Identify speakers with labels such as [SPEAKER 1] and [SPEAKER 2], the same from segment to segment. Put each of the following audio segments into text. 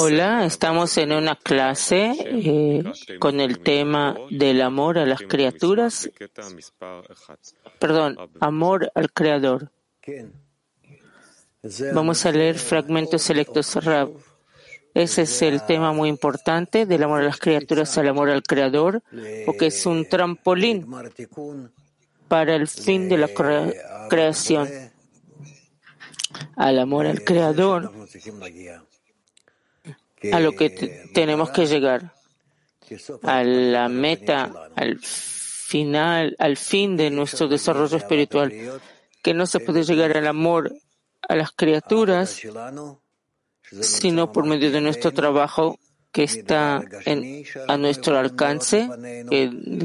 [SPEAKER 1] Hola, estamos en una clase eh, con el tema del amor a las criaturas. Perdón, amor al Creador. Vamos a leer fragmentos selectos. Ese es el tema muy importante del amor a las criaturas al amor al Creador, porque es un trampolín para el fin de la creación al amor al Creador, a lo que tenemos que llegar, a la meta, al final, al fin de nuestro desarrollo espiritual, que no se puede llegar al amor a las criaturas, sino por medio de nuestro trabajo que está a nuestro alcance,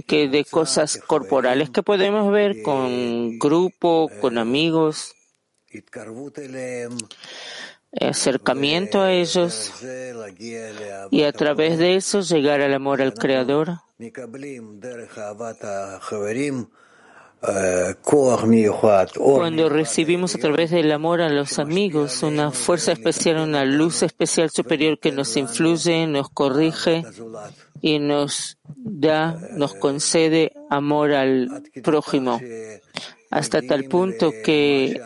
[SPEAKER 1] que de cosas corporales que podemos ver con grupo, con amigos, acercamiento a ellos y a través de eso llegar al amor al Creador. Cuando recibimos a través del amor a los amigos una fuerza especial, una luz especial superior que nos influye, nos corrige y nos da, nos concede amor al prójimo hasta tal punto que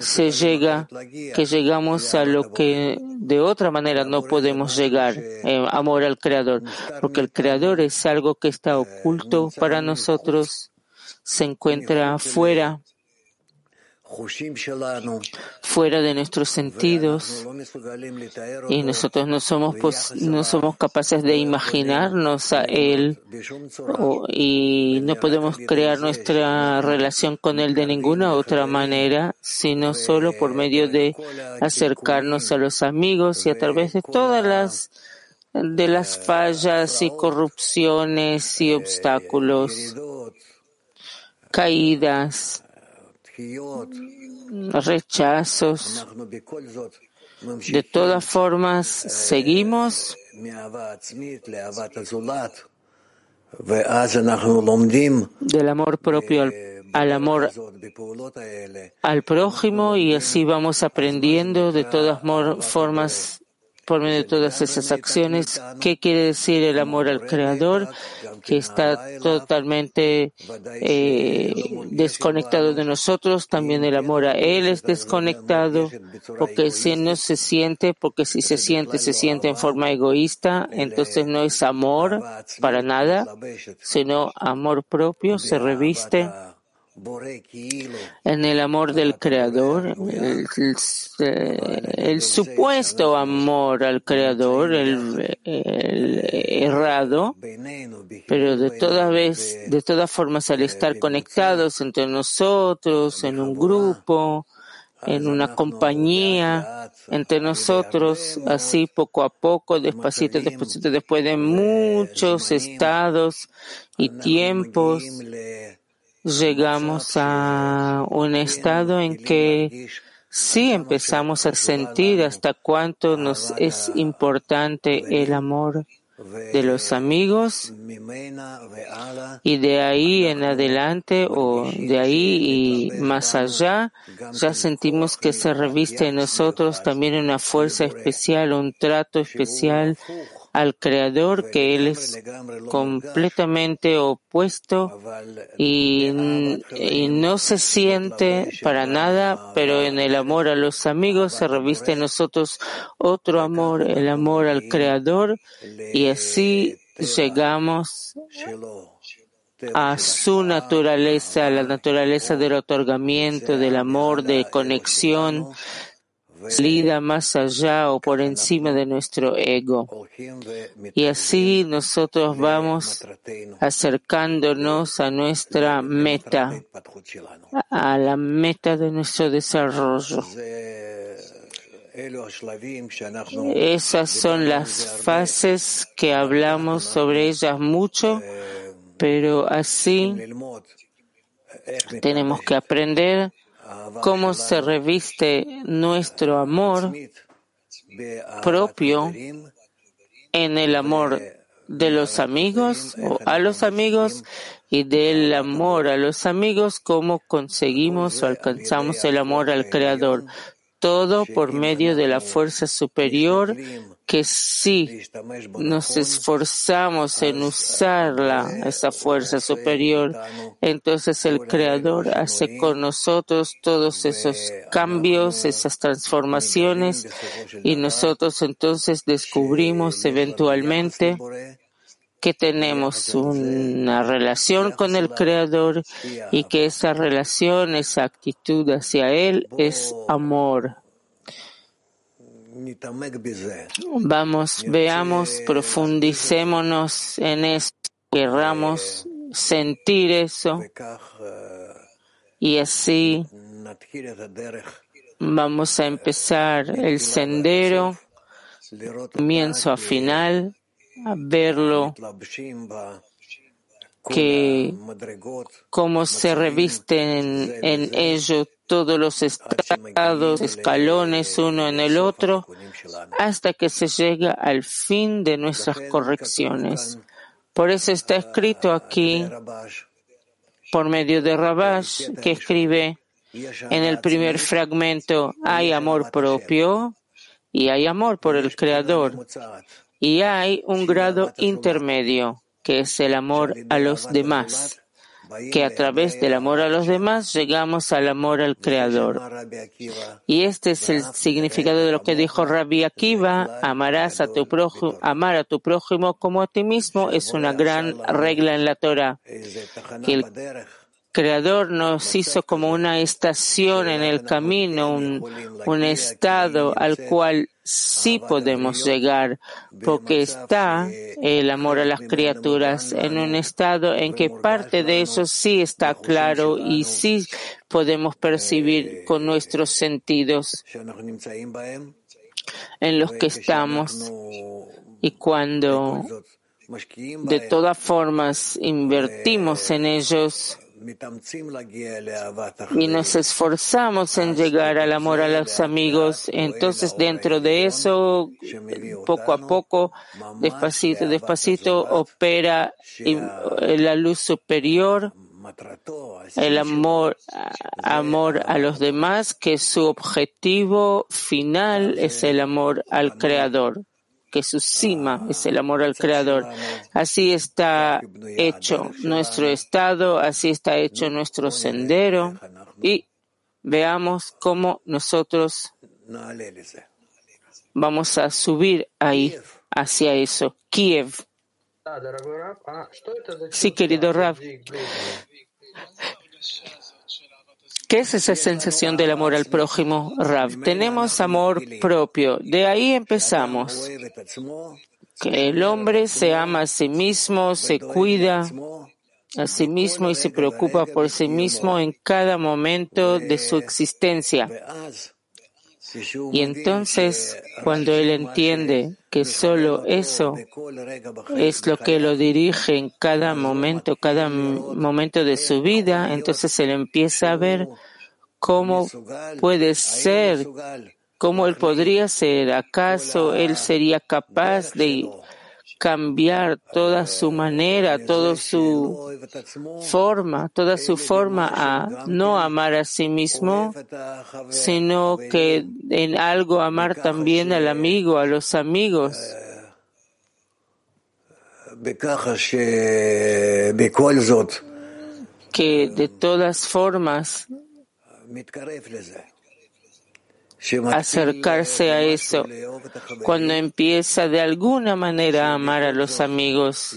[SPEAKER 1] se llega, que llegamos a lo que de otra manera no podemos llegar, eh, amor al Creador, porque el Creador es algo que está oculto para nosotros, se encuentra fuera fuera de nuestros sentidos. Y nosotros no somos, no somos capaces de imaginarnos a Él y no podemos crear nuestra relación con Él de ninguna otra manera, sino solo por medio de acercarnos a los amigos y a través de todas las de las fallas y corrupciones y obstáculos, caídas rechazos. De todas formas, seguimos del amor propio al, amor al prójimo y así vamos aprendiendo de todas formas por medio de todas esas acciones. ¿Qué quiere decir el amor al Creador? Que está totalmente eh, desconectado de nosotros. También el amor a Él es desconectado, porque si no se siente, porque si se siente, se siente en forma egoísta, entonces no es amor para nada, sino amor propio, se reviste en el amor del Creador, el, supuesto amor al Creador, el, errado, pero de todas vez, de todas formas, al estar conectados entre nosotros, en un grupo, en una compañía, entre nosotros, así poco a poco, despacito, despacito, después de muchos estados y tiempos, llegamos a un estado en que sí empezamos a sentir hasta cuánto nos es importante el amor de los amigos y de ahí en adelante o de ahí y más allá ya sentimos que se reviste en nosotros también una fuerza especial, un trato especial al Creador, que Él es completamente opuesto y, no se siente para nada, pero en el amor a los amigos se reviste en nosotros otro amor, el amor al Creador, y así llegamos a su naturaleza, la naturaleza del otorgamiento, del amor, de conexión, salida más allá o por encima de nuestro ego. Y así nosotros vamos acercándonos a nuestra meta, a la meta de nuestro desarrollo. Esas son las fases que hablamos sobre ellas mucho, pero así tenemos que aprender cómo se reviste nuestro amor propio en el amor de los amigos o a los amigos y del amor a los amigos, cómo conseguimos o alcanzamos el amor al Creador. Todo por medio de la fuerza superior que si nos esforzamos en usarla, esa fuerza superior, entonces el Creador hace con nosotros todos esos cambios, esas transformaciones y nosotros entonces descubrimos eventualmente que tenemos una relación con el Creador y que esa relación, esa actitud hacia Él es amor. Vamos, veamos, profundicémonos en eso, querramos sentir eso y así vamos a empezar el sendero, comienzo a final, verlo que cómo se revisten en ello todos los estados, escalones uno en el otro, hasta que se llega al fin de nuestras correcciones. Por eso está escrito aquí, por medio de Rabash, que escribe en el primer fragmento, hay amor propio y hay amor por el Creador. Y hay un grado intermedio, que es el amor a los demás, que a través del amor a los demás llegamos al amor al Creador. Y este es el significado de lo que dijo Rabbi Akiva, amarás a tu prójimo, amar a tu prójimo como a ti mismo es una gran regla en la Torah. el Creador nos hizo como una estación en el camino, un, estado al cual sí podemos llegar, porque está el amor a las criaturas en un estado en que parte de eso sí está claro y sí podemos percibir con nuestros sentidos en los que estamos. Y cuando de todas formas invertimos en ellos, y nos esforzamos en llegar al amor a los amigos. Entonces, dentro de eso, poco a poco, despacito, despacito, opera la luz superior, el amor, amor a los demás, que su objetivo final es el amor al Creador que su cima es el amor al Creador. Así está hecho nuestro estado, así está hecho nuestro sendero y veamos cómo nosotros vamos a subir ahí hacia eso. Kiev. Sí, querido Rav. ¿Qué es esa sensación del amor al prójimo, Rav? Tenemos amor propio. De ahí empezamos. Que el hombre se ama a sí mismo, se cuida a sí mismo y se preocupa por sí mismo en cada momento de su existencia. Y entonces, cuando él entiende que solo eso es lo que lo dirige en cada momento, cada momento de su vida, entonces él empieza a ver cómo puede ser, cómo él podría ser. ¿Acaso él sería capaz de cambiar toda su manera, toda su forma, toda su forma a no amar a sí mismo, sino que en algo amar también al amigo, a los amigos. Que de todas formas acercarse a eso cuando empieza de alguna manera a amar a los amigos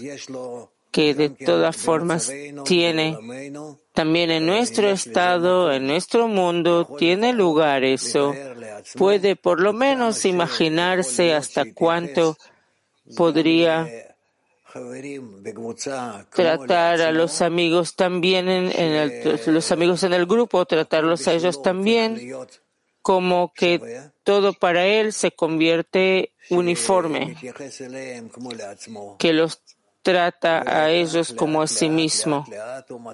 [SPEAKER 1] que de todas formas tiene también en nuestro estado, en nuestro mundo, tiene lugar eso. Puede por lo menos imaginarse hasta cuánto podría tratar a los amigos también en, los amigos en el grupo, tratarlos a ellos también como que todo para él se convierte uniforme, que los trata a ellos como a sí mismo.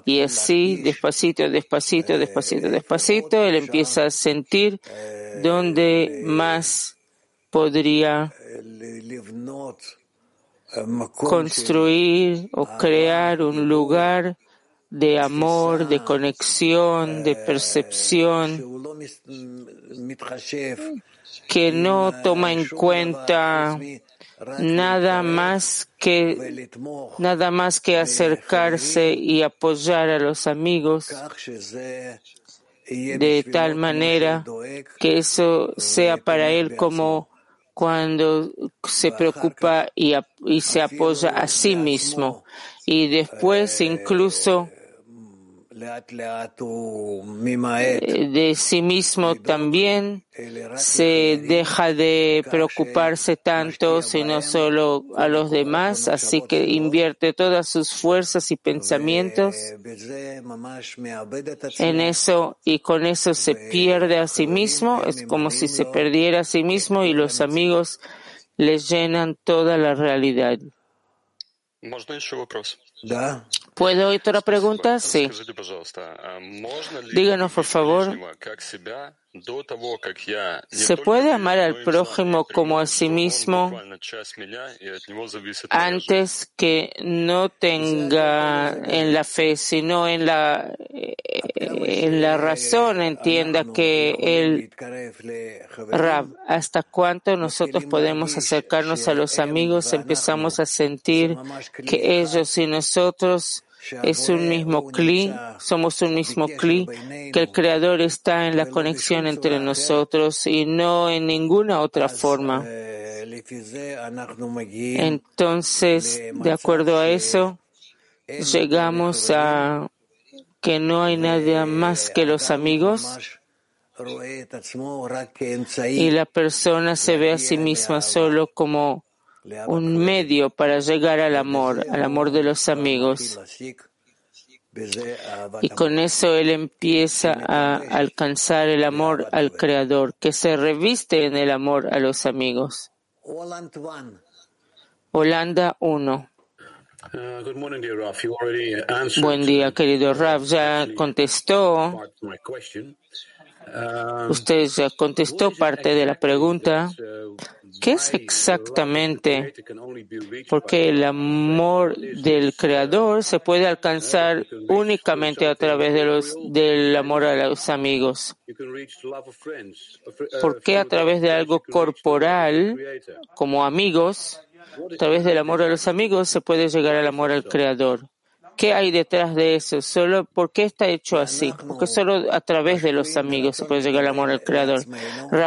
[SPEAKER 1] Y así, despacito, despacito, despacito, despacito, él empieza a sentir dónde más podría construir o crear un lugar de amor, de conexión, de percepción, que no toma en cuenta nada más que nada más que acercarse y apoyar a los amigos de tal manera que eso sea para él como cuando se preocupa y, y se apoya a sí mismo y después incluso eh, de sí mismo también se deja de preocuparse tanto, sino solo a los demás, así que invierte todas sus fuerzas y pensamientos en eso y con eso se pierde a sí mismo, es como si se perdiera a sí mismo y los amigos le llenan toda la realidad. ¿Puedo otra pregunta? Sí. Díganos, por favor. ¿Se puede amar al prójimo como a sí mismo antes que no tenga en la fe, sino en la, en la razón entienda que el Rab, hasta cuánto nosotros podemos acercarnos a los amigos, empezamos a sentir que ellos y nosotros es un mismo cli, somos un mismo cli, que el Creador está en la conexión entre nosotros y no en ninguna otra forma. Entonces, de acuerdo a eso, llegamos a que no hay nadie más que los amigos y la persona se ve a sí misma solo como un medio para llegar al amor, al amor de los amigos. Y con eso él empieza a alcanzar el amor al Creador, que se reviste en el amor a los amigos. Holanda 1. Buen día, querido Raf. Ya contestó Usted ya contestó parte de la pregunta. ¿Qué es exactamente? Porque el amor del Creador se puede alcanzar únicamente a través de los, del amor a los amigos. ¿Por qué a través de algo corporal, como amigos, a través del amor a los amigos se puede llegar al amor al Creador? ¿Qué hay detrás de eso? Solo, ¿Por qué está hecho así? Porque solo a través de los amigos se puede llegar al amor al Creador.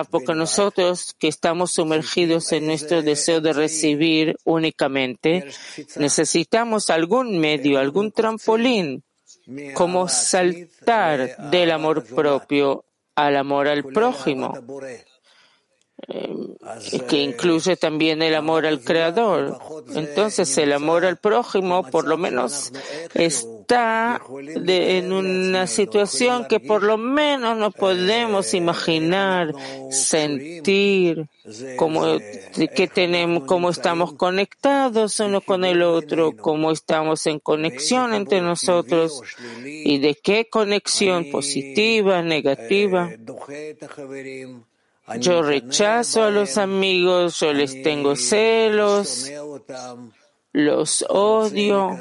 [SPEAKER 1] Porque nosotros que estamos sumergidos en nuestro deseo de recibir únicamente, necesitamos algún medio, algún trampolín, como saltar del amor propio al amor al prójimo. Eh, que incluye también el amor al Creador. Entonces el amor al prójimo por lo menos está en una situación que por lo menos no podemos imaginar, sentir, cómo, que tenemos, cómo estamos conectados uno con el otro, cómo estamos en conexión entre nosotros y de qué conexión positiva, negativa. Yo rechazo a los amigos, yo les tengo celos, los odio,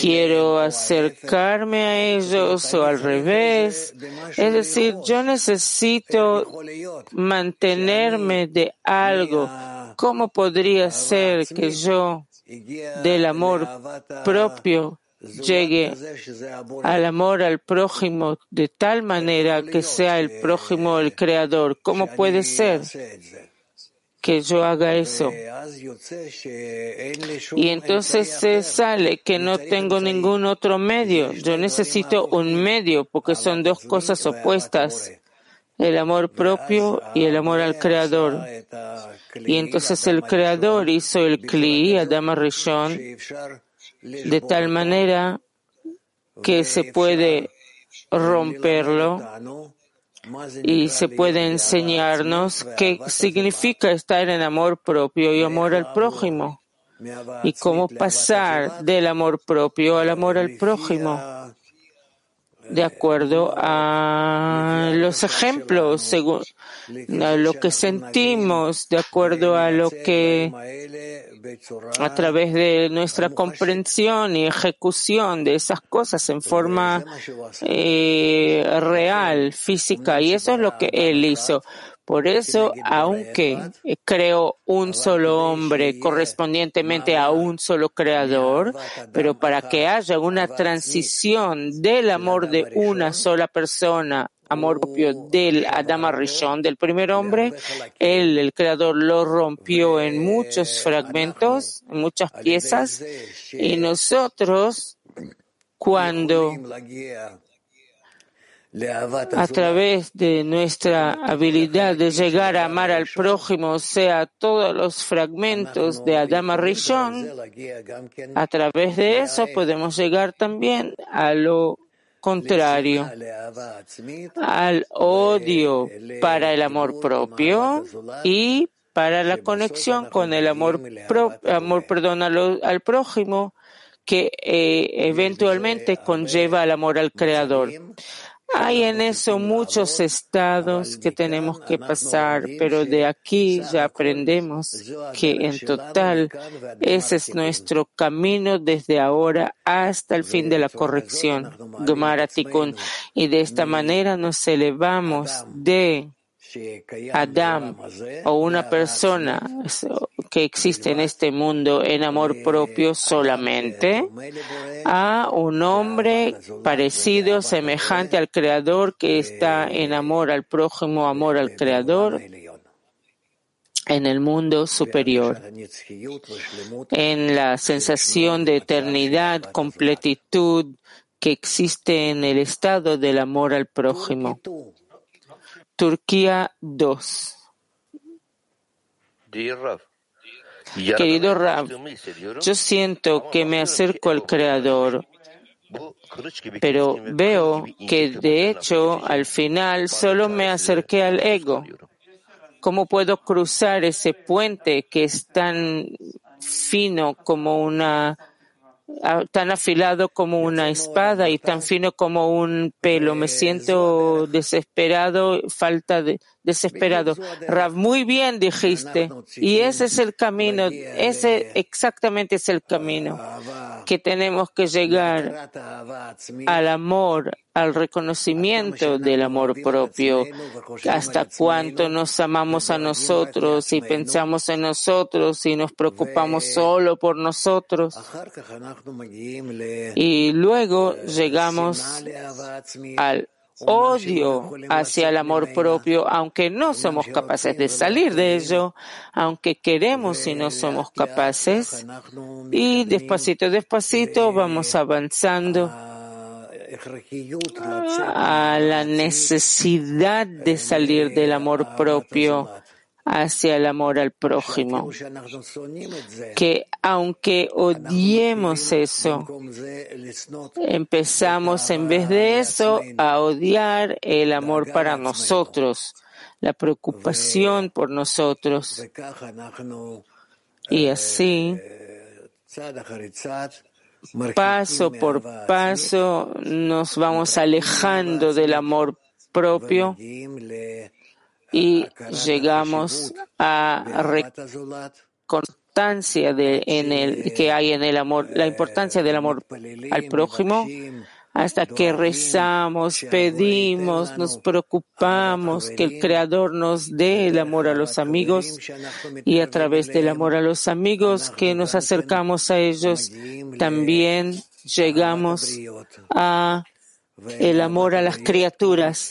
[SPEAKER 1] quiero acercarme a ellos o al revés. Es decir, yo necesito mantenerme de algo. ¿Cómo podría ser que yo del amor propio llegue al amor al prójimo de tal manera que sea el prójimo el creador. ¿Cómo puede ser que yo haga eso? Y entonces se sale que no tengo ningún otro medio. Yo necesito un medio porque son dos cosas opuestas. El amor propio y el amor al creador. Y entonces el creador hizo el Kli, Adama Rishon, de tal manera que se puede romperlo y se puede enseñarnos qué significa estar en amor propio y amor al prójimo. y cómo pasar del amor propio al amor al prójimo. de acuerdo a los ejemplos lo que sentimos, de acuerdo a lo que a través de nuestra comprensión y ejecución de esas cosas en forma eh, real, física, y eso es lo que él hizo. Por eso, aunque creo un solo hombre correspondientemente a un solo creador, pero para que haya una transición del amor de una sola persona amor propio del Adama Rishon, del primer hombre, él, el creador, lo rompió en muchos fragmentos, en muchas piezas, y nosotros, cuando a través de nuestra habilidad de llegar a amar al prójimo, o sea, todos los fragmentos de Adama Rishon, a través de eso podemos llegar también a lo contrario, al odio para el amor propio y para la conexión con el amor, amor perdón, al, prójimo que eh, eventualmente conlleva el amor al Creador. Hay en eso muchos estados que tenemos que pasar, pero de aquí ya aprendemos que en total ese es nuestro camino desde ahora hasta el fin de la corrección, Y de esta manera nos elevamos de Adam o una persona que existe en este mundo en amor propio solamente a un hombre parecido, semejante al Creador que está en amor al prójimo, amor al Creador en el mundo superior, en la sensación de eternidad, completitud que existe en el estado del amor al prójimo. Turquía 2. Querido Rav, yo siento que me acerco al Creador, pero veo que de hecho al final solo me acerqué al ego. ¿Cómo puedo cruzar ese puente que es tan fino como una tan afilado como una espada y tan fino como un pelo. Me siento desesperado, falta de desesperado. Rav, muy bien dijiste. Y ese es el camino, ese exactamente es el camino que tenemos que llegar al amor, al reconocimiento del amor propio, hasta cuánto nos amamos a nosotros y pensamos en nosotros y nos preocupamos solo por nosotros. Y luego llegamos al odio hacia el amor propio, aunque no somos capaces de salir de ello, aunque queremos y no somos capaces. Y despacito, despacito vamos avanzando a la necesidad de salir del amor propio hacia el amor al prójimo, que aunque odiemos eso, empezamos en vez de eso a odiar el amor para nosotros, la preocupación por nosotros. Y así, paso por paso, nos vamos alejando del amor propio y llegamos a constancia de, en el, que hay en el amor, la importancia del amor al prójimo, hasta que rezamos, pedimos, nos preocupamos que el Creador nos dé el amor a los amigos y a través del amor a los amigos que nos acercamos a ellos, también llegamos a el amor a las criaturas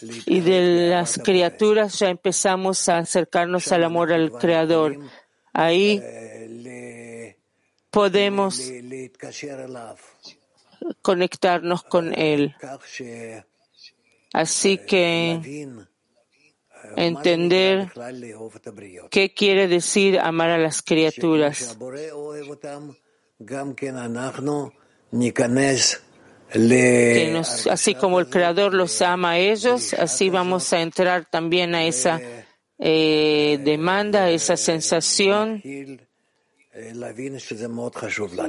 [SPEAKER 1] y de las criaturas ya empezamos a acercarnos al amor al Creador. Ahí podemos conectarnos con Él. Así que entender qué quiere decir amar a las criaturas así como el Creador los ama a ellos, así vamos a entrar también a esa eh, demanda, a esa sensación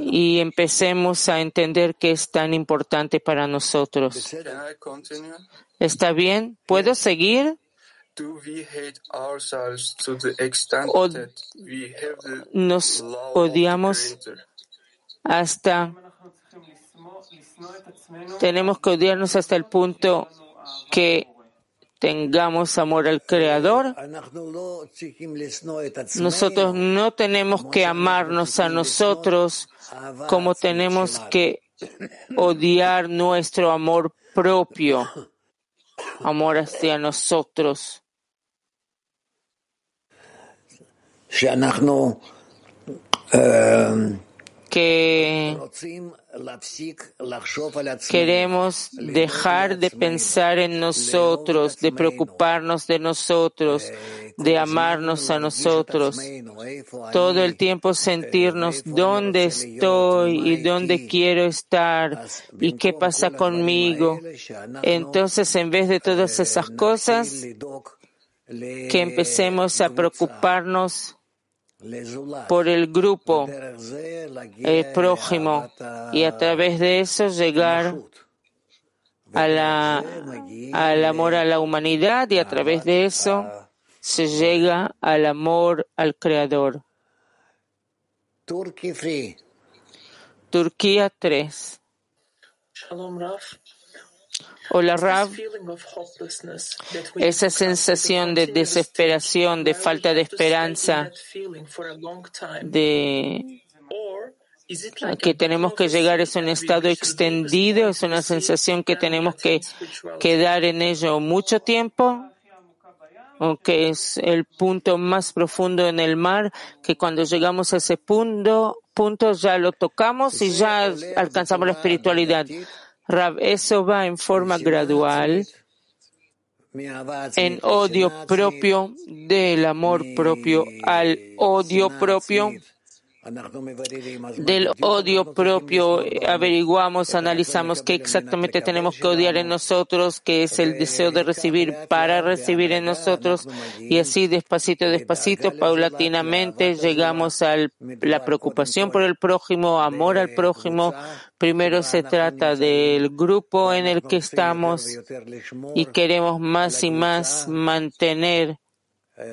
[SPEAKER 1] y empecemos a entender que es tan importante para nosotros. ¿Está bien? ¿Puedo seguir? nos odiamos hasta tenemos que odiarnos hasta el punto que tengamos amor al Creador. Nosotros no tenemos que amarnos a nosotros como tenemos que odiar nuestro amor propio, amor hacia nosotros que queremos dejar de pensar en nosotros, de preocuparnos de nosotros, de amarnos a nosotros, todo el tiempo sentirnos dónde estoy y dónde quiero estar y qué pasa conmigo. Entonces, en vez de todas esas cosas, que empecemos a preocuparnos por el grupo, el prójimo, y a través de eso llegar a la, al amor a la humanidad y a través de eso se llega al amor al Creador. Turquía 3. Hola Rav, esa sensación de desesperación, de falta de esperanza, de que tenemos que llegar es un estado extendido, es una sensación que tenemos que quedar en ello mucho tiempo, o que es el punto más profundo en el mar, que cuando llegamos a ese punto, punto ya lo tocamos y ya alcanzamos la espiritualidad. Rab, eso va en forma gradual en odio propio del amor propio al odio propio del odio propio averiguamos, analizamos qué exactamente tenemos que odiar en nosotros, qué es el deseo de recibir para recibir en nosotros y así despacito, despacito, paulatinamente llegamos a la preocupación por el prójimo, amor al prójimo. Primero se trata del grupo en el que estamos y queremos más y más mantener,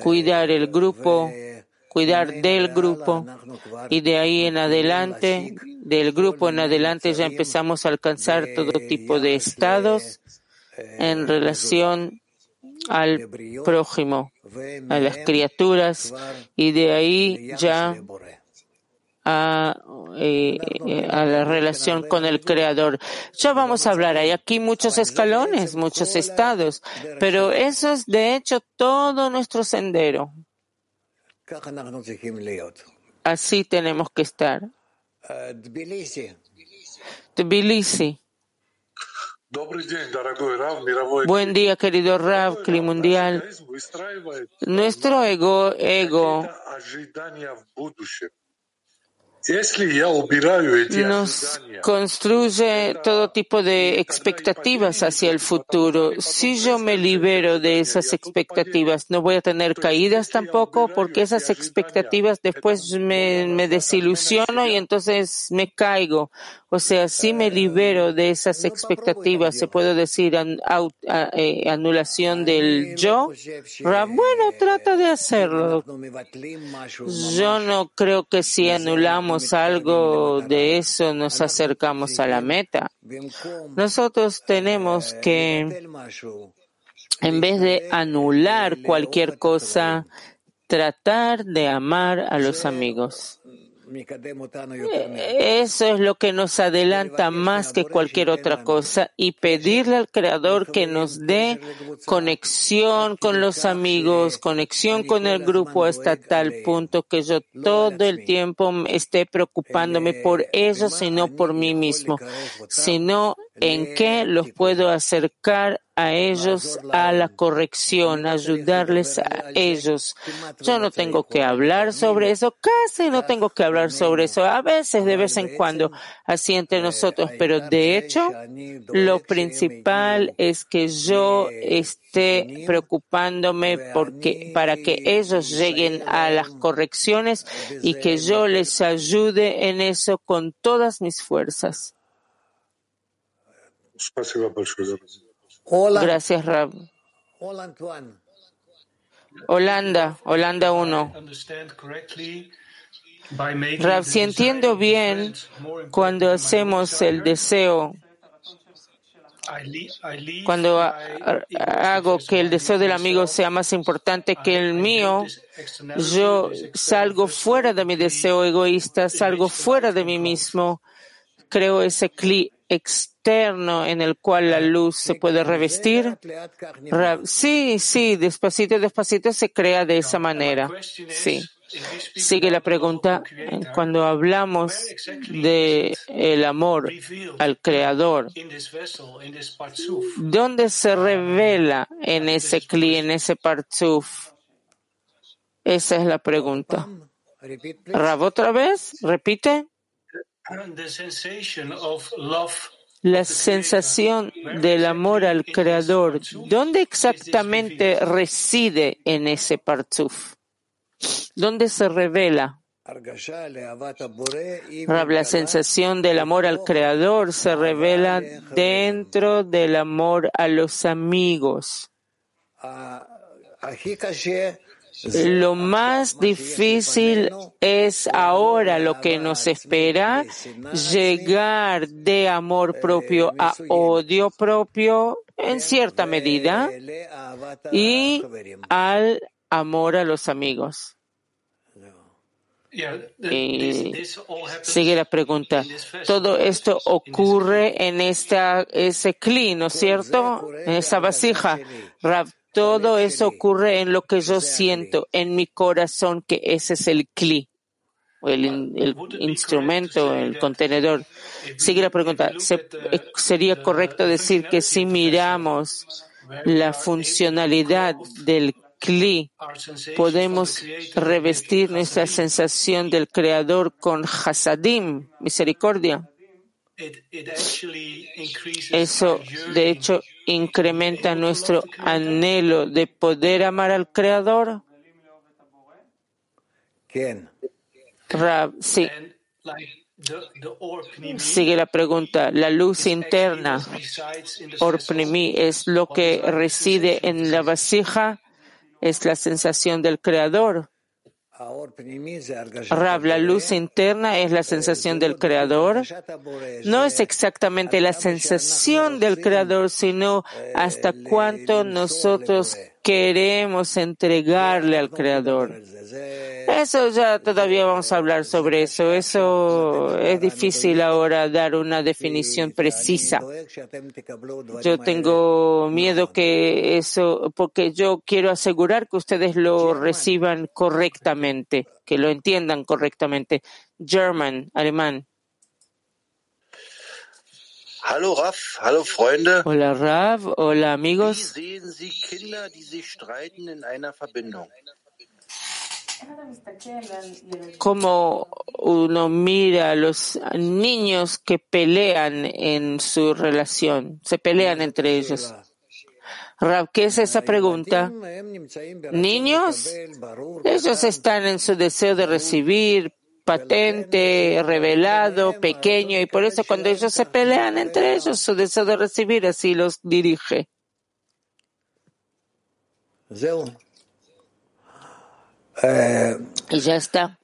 [SPEAKER 1] cuidar el grupo cuidar del grupo. Y de ahí en adelante, del grupo en adelante ya empezamos a alcanzar todo tipo de estados en relación al prójimo, a las criaturas. Y de ahí ya a, eh, a, la relación con el Creador. Ya vamos a hablar, hay aquí muchos escalones, muchos estados, pero eso es de hecho todo nuestro sendero. Así tenemos que estar. Tbilisi. Buen día, querido Rav, Mundial. Nuestro ego, ego nos construye todo tipo de expectativas hacia el futuro. Si yo me libero de esas expectativas, no voy a tener caídas tampoco, porque esas expectativas después me, desilusiono y entonces me caigo. O sea, si me libero de esas expectativas, se puede decir eh, anulación del yo. Bueno, trata de hacerlo. Yo no creo que si anulamos algo de eso nos acercamos a la meta. Nosotros tenemos que, en vez de anular cualquier cosa, tratar de amar a los amigos. Eh, eso es lo que nos adelanta más que cualquier otra cosa y pedirle al Creador que nos dé conexión con los amigos, conexión con el grupo hasta tal punto que yo todo el tiempo esté preocupándome por ellos y no por mí mismo, sino en qué los puedo acercar a ellos a la corrección, ayudarles a ellos. Yo no tengo que hablar sobre eso, casi no tengo que hablar sobre eso, a veces, de vez en cuando, así entre nosotros, pero de hecho, lo principal es que yo esté preocupándome porque, para que ellos lleguen a las correcciones y que yo les ayude en eso con todas mis fuerzas. Gracias, Rab. Holanda, Holanda 1. Rav, si entiendo bien, cuando hacemos el deseo, cuando hago que el deseo del amigo sea más importante que el mío, yo salgo fuera de mi deseo egoísta, salgo fuera de mí mismo, creo ese cli externo en el cual la luz se puede revestir. Sí, sí, despacito, despacito se crea de esa manera. Sí. Sigue la pregunta. Cuando hablamos de el amor al Creador, ¿dónde se revela en ese cli, en ese partzuf? Esa es la pregunta. Rab, otra vez, repite. La sensación del amor al Creador, ¿dónde exactamente reside en ese partzuf? ¿Dónde se revela? La sensación del amor al Creador se revela dentro del amor a los amigos. Lo más difícil es ahora lo que nos espera, llegar de amor propio a odio propio en cierta medida y al amor a los amigos. Y sigue la pregunta. Todo esto ocurre en esta, ese cli, ¿no es cierto? En esa vasija. Todo eso ocurre en lo que yo siento, en mi corazón, que ese es el cli, el, el instrumento, el contenedor. Sigue la pregunta. Eh, ¿Sería correcto decir que si miramos la funcionalidad del podemos revestir nuestra sensación del Creador con hasadim, misericordia. Eso, de hecho, incrementa nuestro anhelo de poder amar al Creador. sí. Sigue la pregunta. La luz interna, Orpnimi, es lo que reside en la vasija es la sensación del Creador. Rab, la luz interna es la sensación del Creador. No es exactamente la sensación del Creador, sino hasta cuánto nosotros queremos entregarle al Creador. Eso ya todavía vamos a hablar sobre eso. Eso es difícil ahora dar una definición precisa. Yo tengo miedo que eso, porque yo quiero asegurar que ustedes lo reciban correctamente, que lo entiendan correctamente. German, alemán.
[SPEAKER 2] Hallo Raf, hallo Freunde.
[SPEAKER 1] Hola Rav, hola amigos. Cómo uno mira a los niños que pelean en su relación, se pelean entre ellos. Rab, ¿qué es esa pregunta? Niños, ellos están en su deseo de recibir, patente, revelado, pequeño, y por eso cuando ellos se pelean entre ellos, su deseo de recibir así los dirige. Y ya está.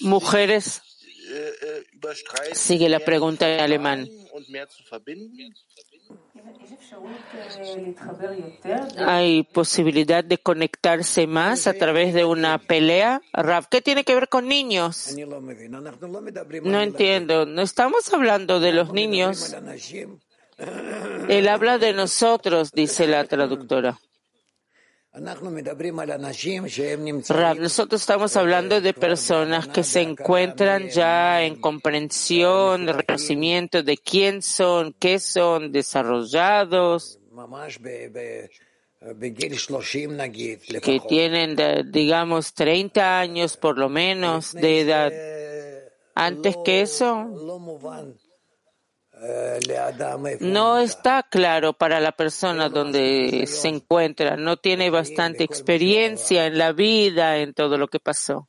[SPEAKER 1] Mujeres, sigue la pregunta en alemán. ¿Hay posibilidad de conectarse más a través de una pelea? Rav, ¿qué tiene que ver con niños? No entiendo. No estamos hablando de los niños. Él habla de nosotros, dice la traductora nosotros estamos hablando de personas que se encuentran ya en comprensión, reconocimiento de quién son, qué son, desarrollados, que tienen, digamos, 30 años por lo menos de edad. Antes que eso, no está claro para la persona donde se encuentra, no tiene bastante experiencia en la vida, en todo lo que pasó.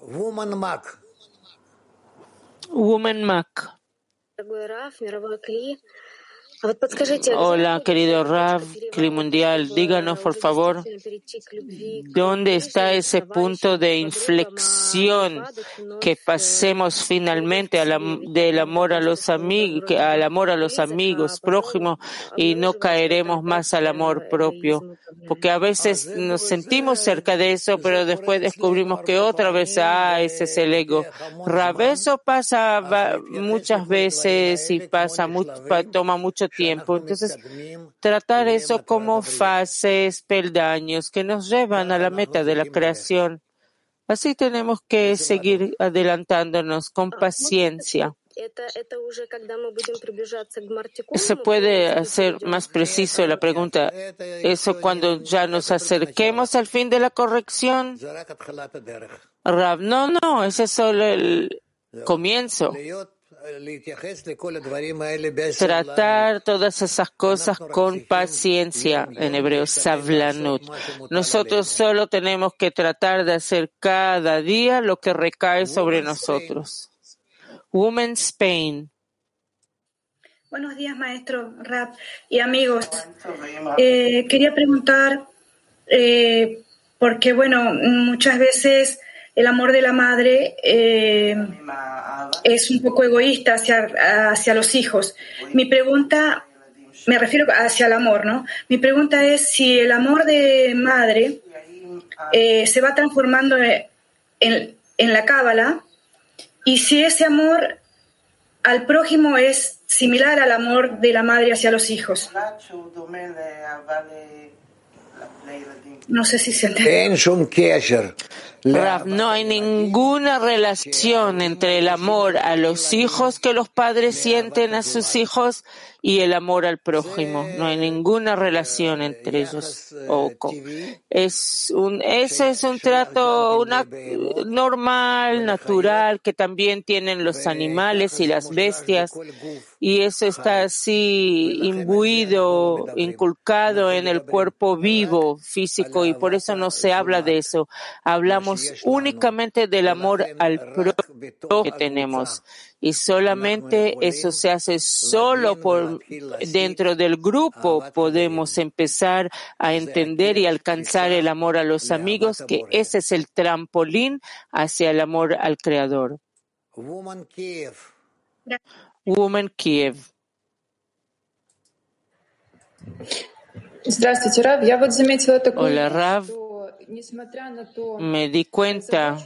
[SPEAKER 1] Woman Mac. Woman Mac. Hola, querido Rav, Mundial, díganos por favor dónde está ese punto de inflexión que pasemos finalmente del amor a los amigos, al amor a los amigos prójimos y no caeremos más al amor propio, porque a veces nos sentimos cerca de eso, pero después descubrimos que otra vez, ah, ese es el ego. Rav, eso pasa muchas veces y pasa toma mucho tiempo. Entonces, tratar eso como fases, peldaños que nos llevan a la meta de la creación. Así tenemos que seguir adelantándonos con paciencia. ¿Se puede hacer más preciso la pregunta? ¿Eso cuando ya nos acerquemos al fin de la corrección? no, no, ese es solo el comienzo tratar todas esas cosas con paciencia, en hebreo, savlanut. Nosotros solo tenemos que tratar de hacer cada día lo que recae sobre nosotros. Woman Spain.
[SPEAKER 3] Buenos días, maestro Rap y amigos. Eh, quería preguntar, eh, porque bueno, muchas veces el amor de la madre eh, es un poco egoísta hacia, hacia los hijos. Mi pregunta, me refiero hacia el amor, ¿no? Mi pregunta es si el amor de madre eh, se va transformando en, en la cábala y si ese amor al prójimo es similar al amor de la madre hacia los hijos. No sé si se entiende.
[SPEAKER 1] No hay ninguna relación entre el amor a los hijos que los padres sienten a sus hijos y el amor al prójimo. No hay ninguna relación entre ellos. Es un, eso es un trato una, normal, natural, que también tienen los animales y las bestias. Y eso está así imbuido, inculcado en el cuerpo vivo, físico, y por eso no se habla de eso. Hablamos únicamente del amor al prójimo que tenemos. y solamente eso se hace solo por dentro del grupo podemos empezar a entender y alcanzar el amor a los amigos, que ese es el trampolín hacia el amor al Creador. Woman Kiev. Hola, Rav me di cuenta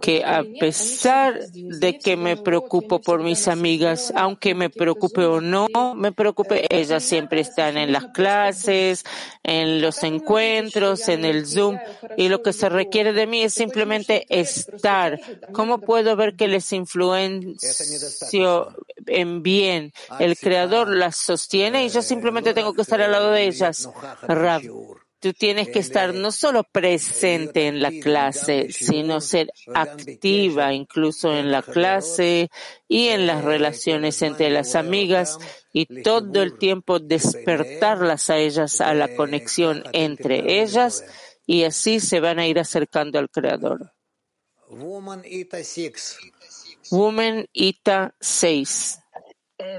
[SPEAKER 1] que a pesar de que me preocupo por mis amigas, aunque me preocupe o no me preocupe, ellas siempre están en las clases, en los encuentros, en el Zoom, y lo que se requiere de mí es simplemente estar. ¿Cómo puedo ver que les influencio en bien? El creador las sostiene y yo simplemente tengo que estar al lado de ellas. Tú tienes que estar no solo presente en la clase, sino ser activa incluso en la clase y en las relaciones entre las amigas y todo el tiempo despertarlas a ellas a la conexión entre ellas y así se van a ir acercando al Creador. Woman Ita 6.
[SPEAKER 4] Eh,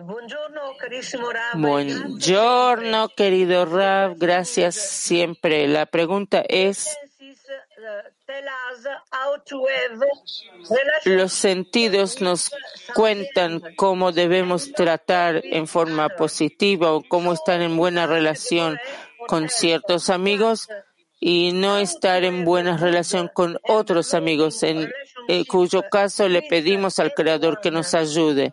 [SPEAKER 1] Buongiorno, querido Rav. Gracias siempre. La pregunta es, los sentidos nos cuentan cómo debemos tratar en forma positiva o cómo estar en buena relación con ciertos amigos y no estar en buena relación con otros amigos en en cuyo caso le pedimos al Creador que nos ayude.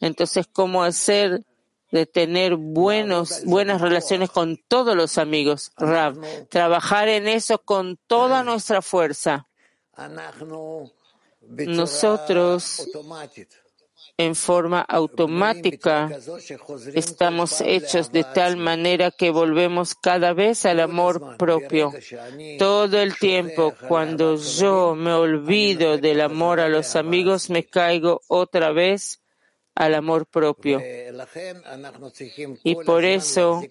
[SPEAKER 1] Entonces, ¿cómo hacer de tener buenos, buenas relaciones con todos los amigos? Rav, trabajar en eso con toda nuestra fuerza. Nosotros en forma automática. Estamos hechos de tal manera que volvemos cada vez al amor propio. Todo el tiempo, cuando yo me olvido del amor a los amigos, me caigo otra vez al amor propio. Y por eso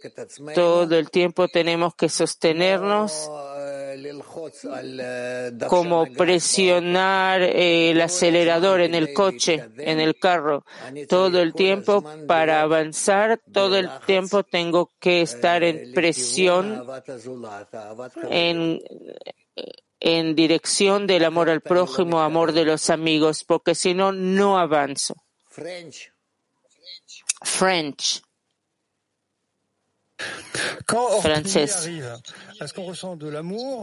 [SPEAKER 1] todo el tiempo tenemos que sostenernos como presionar el acelerador en el coche, en el carro, todo el tiempo para avanzar, todo el tiempo tengo que estar en presión, en, en dirección del amor al prójimo, amor de los amigos, porque si no, no avanzo. French. Francés.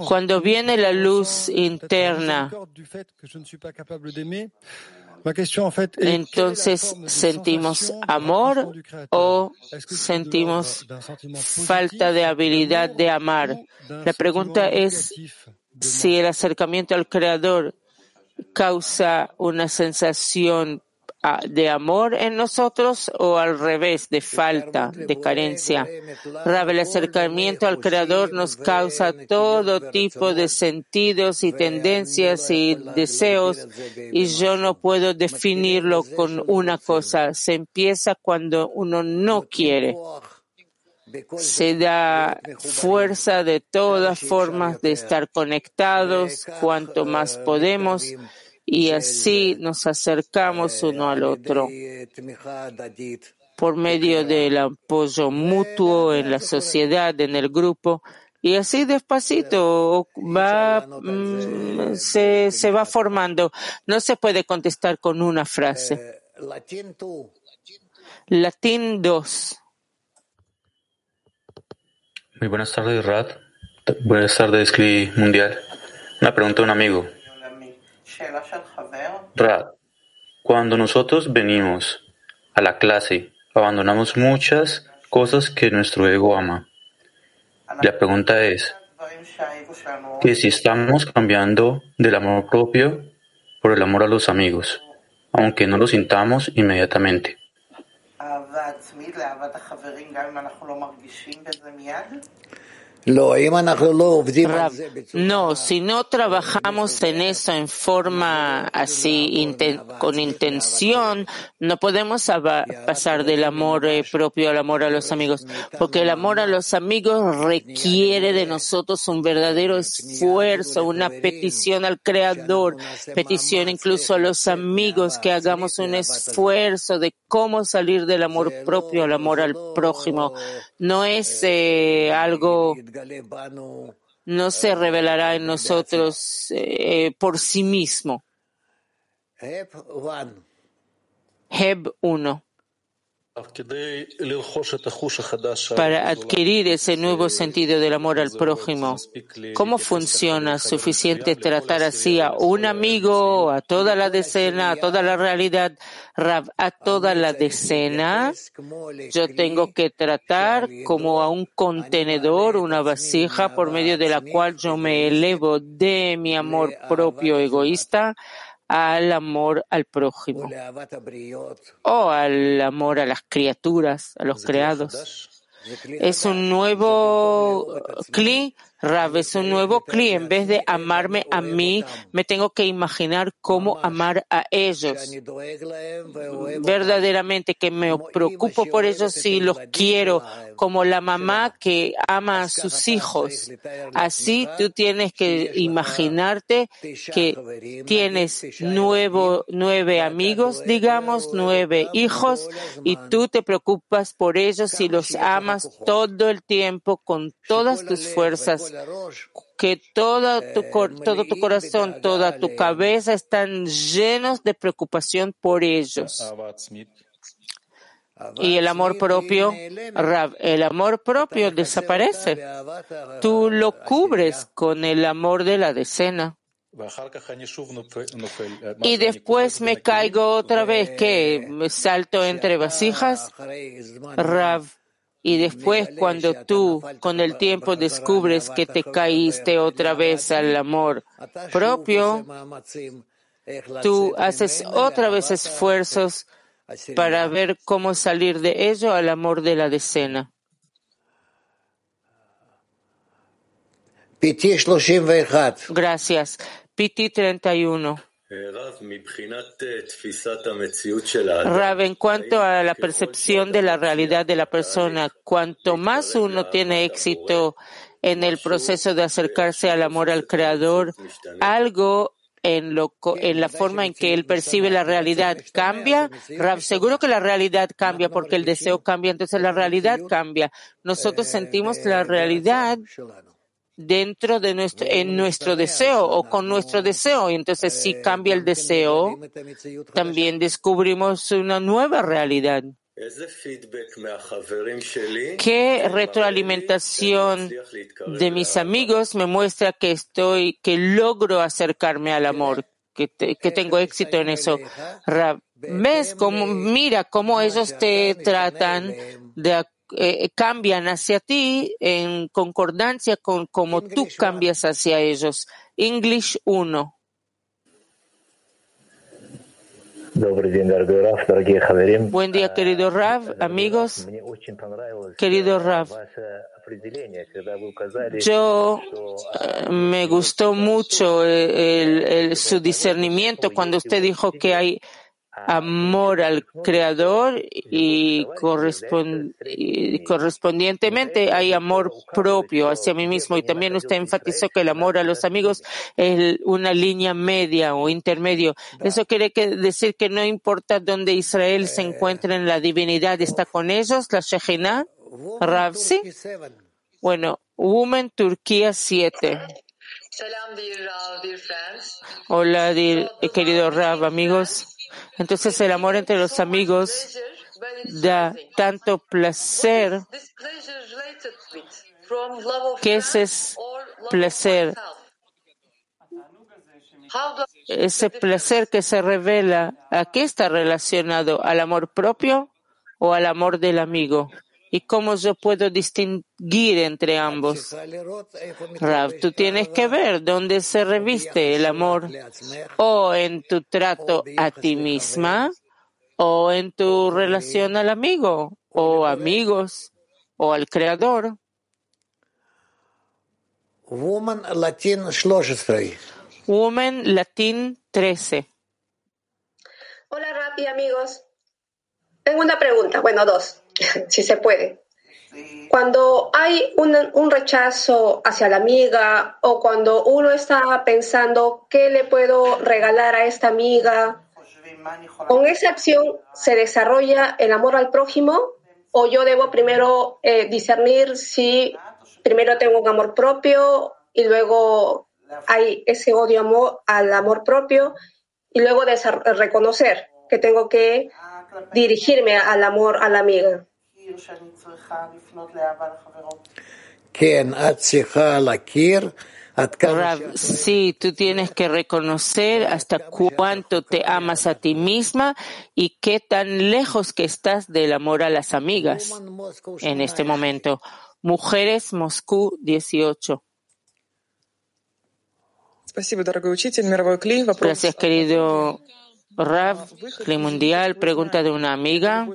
[SPEAKER 1] Cuando viene la luz interna, entonces sentimos amor o sentimos falta de habilidad de amar. La pregunta es si el acercamiento al Creador causa una sensación de amor en nosotros o al revés, de falta, de carencia. el acercamiento al Creador nos causa todo tipo de sentidos y tendencias y deseos y yo no puedo definirlo con una cosa. Se empieza cuando uno no quiere. Se da fuerza de todas formas de estar conectados. Cuanto más podemos y así nos acercamos uno al otro por medio del apoyo mutuo en la sociedad, en el grupo, y así despacito va, mm, se, se va formando. No se puede contestar con una frase. Latín 2.
[SPEAKER 4] Muy buenas tardes, Rad. Buenas tardes, CLI Mundial. Una pregunta de un amigo. Rad, cuando nosotros venimos a la clase, abandonamos muchas cosas que nuestro ego ama. La pregunta es, que si estamos cambiando del amor propio por el amor a los amigos, aunque no lo sintamos inmediatamente.
[SPEAKER 1] No, si no trabajamos en eso en forma así, con intención, no podemos pasar del amor eh, propio al amor a los amigos, porque el amor a los amigos requiere de nosotros un verdadero esfuerzo, una petición al Creador, petición incluso a los amigos que hagamos un esfuerzo de cómo salir del amor propio al amor al prójimo. No es eh, algo no se revelará en nosotros eh, por sí mismo. Heb 1. Para adquirir ese nuevo sentido del amor al prójimo, ¿cómo funciona? ¿Suficiente tratar así a un amigo, a toda la decena, a toda la realidad, a toda la decena? Yo tengo que tratar como a un contenedor, una vasija por medio de la cual yo me elevo de mi amor propio egoísta al amor al prójimo. O al amor a las criaturas, a los creados. Es un nuevo cli Rav es un nuevo cliente. En vez de amarme a mí, me tengo que imaginar cómo amar a ellos. Verdaderamente que me preocupo por ellos y los quiero, como la mamá que ama a sus hijos. Así tú tienes que imaginarte que tienes nuevo, nueve amigos, digamos, nueve hijos, y tú te preocupas por ellos y los amas todo el tiempo con todas tus fuerzas que todo tu, todo tu corazón, toda tu cabeza están llenos de preocupación por ellos. Y el amor propio, el amor propio desaparece. Tú lo cubres con el amor de la decena. Y después me caigo otra vez que me salto entre vasijas. Rav y después cuando tú con el tiempo descubres que te caíste otra vez al amor propio, tú haces otra vez esfuerzos para ver cómo salir de ello al amor de la decena. Gracias. Piti 31. Rav, en cuanto a la percepción de la realidad de la persona, cuanto más uno tiene éxito en el proceso de acercarse al amor al Creador, algo en, lo, en la forma en que él percibe la realidad cambia. seguro que la realidad cambia porque el deseo cambia, entonces la realidad cambia. Nosotros sentimos la realidad dentro de nuestro, en nuestro deseo o con nuestro deseo. Y entonces si cambia el deseo, también descubrimos una nueva realidad. ¿Qué retroalimentación de mis amigos me muestra que estoy, que logro acercarme al amor, que, que tengo éxito en eso? ¿Ves cómo, mira cómo ellos te tratan de eh, cambian hacia ti en concordancia con cómo tú cambias hacia ellos. English 1. Buen día, querido Rav, amigos. Querido Rav, yo eh, me gustó mucho el, su discernimiento cuando usted dijo que hay amor al Creador y, correspondientemente hay amor propio hacia mí mismo. Y también usted enfatizó que el amor a los amigos es una línea media o intermedio. Eso quiere decir que no importa dónde Israel se encuentre en la divinidad, está con ellos, la Shekhinah, Ravsi. Bueno, Woman Turquía 7. Hola, querido Rav, amigos. Entonces el amor entre los amigos da tanto placer que ese es placer. Ese placer que se revela, ¿a qué está relacionado? ¿Al amor propio o al amor del amigo? ¿Y cómo yo puedo distinguir entre ambos? Rav, tú tienes que ver dónde se reviste el amor, o en tu trato a ti misma, o en tu relación al amigo, o amigos, o al creador.
[SPEAKER 5] Woman Latin 13.
[SPEAKER 1] Woman Latin 13.
[SPEAKER 6] Hola Rapi, amigos. Tengo una pregunta, bueno, dos. si se puede. Cuando hay un, rechazo hacia la amiga o cuando uno está pensando qué le puedo regalar a esta amiga, ¿con esa acción se desarrolla el amor al prójimo o yo debo primero eh, discernir si primero tengo un amor propio y luego hay ese odio amor, al amor propio y luego reconocer que tengo que dirigirme al amor a la amiga.
[SPEAKER 1] Sí, tú tienes que reconocer hasta cuánto te amas a ti misma y qué tan lejos que estás del amor a las amigas en este momento. Mujeres Moscú 18. Gracias, querido Rav, Mundial, pregunta de una amiga.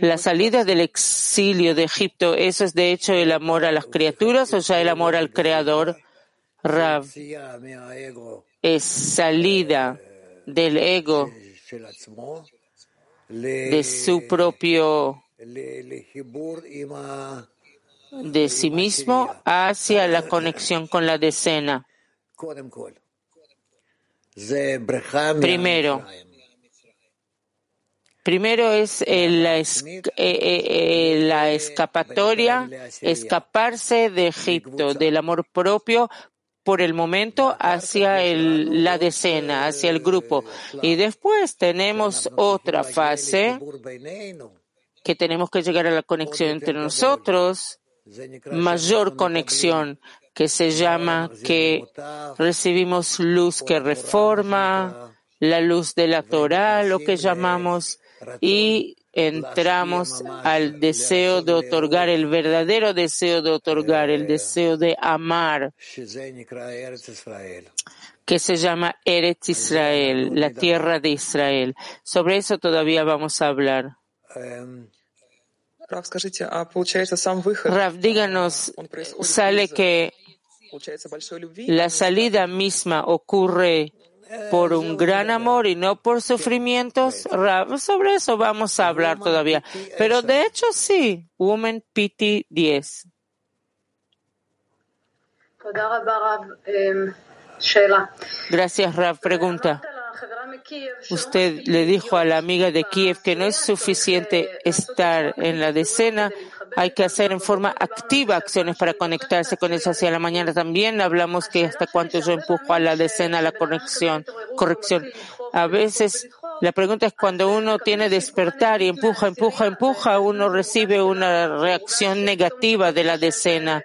[SPEAKER 1] La salida del exilio de Egipto, ¿eso es de hecho el amor a las criaturas o ya el amor al Creador? Rav, es salida del ego, de su propio, de sí mismo hacia la conexión con la decena. Primero, primero es la, la escapatoria, escaparse de Egipto, del amor propio por el momento hacia la decena, hacia el grupo. Y después tenemos otra fase que tenemos que llegar a la conexión entre nosotros, mayor conexión, que se llama que recibimos luz que reforma, la luz de la Torah, lo que llamamos, y entramos al deseo de otorgar, el verdadero deseo de otorgar, el deseo de amar, que se llama Eretz Israel, la tierra de Israel. Sobre eso todavía vamos a hablar. Rav, díganos, sale que la salida misma ocurre por un gran amor y no por sufrimientos. Sobre eso vamos a hablar todavía. Pero de hecho sí, Woman Pity 10. Gracias, Rav. Pregunta. Usted le dijo a la amiga de Kiev que no es suficiente estar en la decena, hay que hacer en forma activa acciones para conectarse con eso hacia la mañana. También hablamos que hasta cuánto yo empujo a la decena la conexión, corrección. A veces la pregunta es cuando uno tiene despertar y empuja, empuja, empuja, uno recibe una reacción negativa de la decena.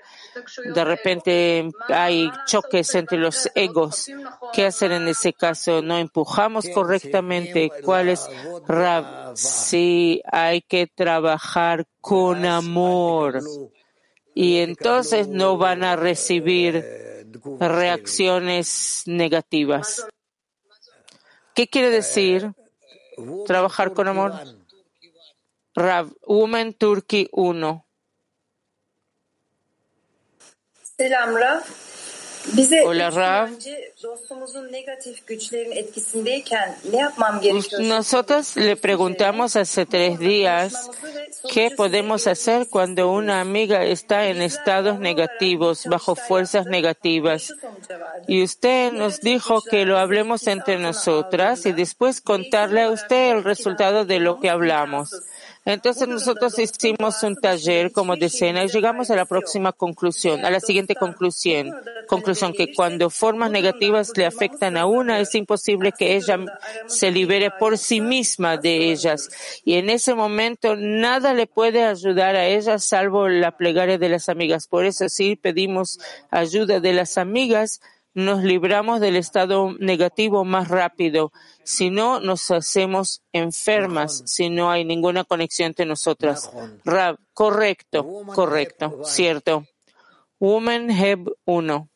[SPEAKER 1] De repente hay choques entre los egos. ¿Qué hacer en ese caso? ¿No empujamos correctamente? ¿Cuál es Rab? Sí, hay que trabajar con amor. Y entonces no van a recibir reacciones negativas. ¿Qué quiere decir trabajar con amor? Rav, Women Turkey 1.
[SPEAKER 7] Selam Rav.
[SPEAKER 1] Hola Rav. Nosotros le preguntamos hace tres días qué podemos hacer cuando una amiga está en estados negativos, bajo fuerzas negativas. Y usted nos dijo que lo hablemos entre nosotras y después contarle a usted el resultado de lo que hablamos. Entonces nosotros hicimos un taller como decena y llegamos a la próxima conclusión, a la siguiente conclusión, conclusión que cuando formas negativas le afectan a una, es imposible que ella se libere por sí misma de ellas. Y en ese momento nada le puede ayudar a ella salvo la plegaria de las amigas. Por eso sí pedimos ayuda de las amigas nos libramos del estado negativo más rápido. Si no, nos hacemos enfermas si no hay ninguna conexión entre nosotras. Rab, correcto, correcto, cierto. Woman Heb 1.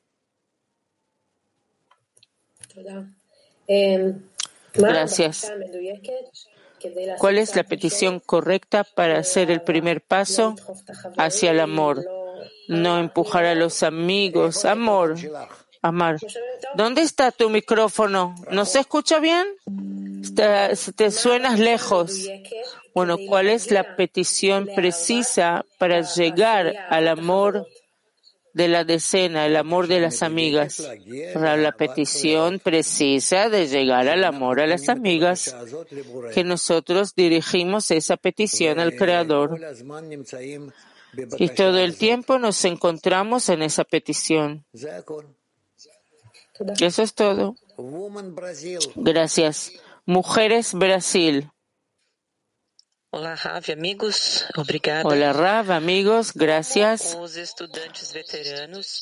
[SPEAKER 1] Gracias. ¿Cuál es la petición correcta para hacer el primer paso hacia el amor? No empujar a los amigos. Amor. Amar. ¿Dónde está tu micrófono? ¿No se escucha bien? Te, te suenas lejos. Bueno, ¿cuál es la petición precisa para llegar al amor de la decena, el amor de las amigas? La petición precisa de llegar al amor a las amigas, que nosotros dirigimos esa petición al Creador. Y todo el tiempo nos encontramos en esa petición. Eso es todo. Gracias. Mujeres Brasil.
[SPEAKER 8] Hola Rav, amigos. Obrigada.
[SPEAKER 1] Hola Rav, amigos. Gracias.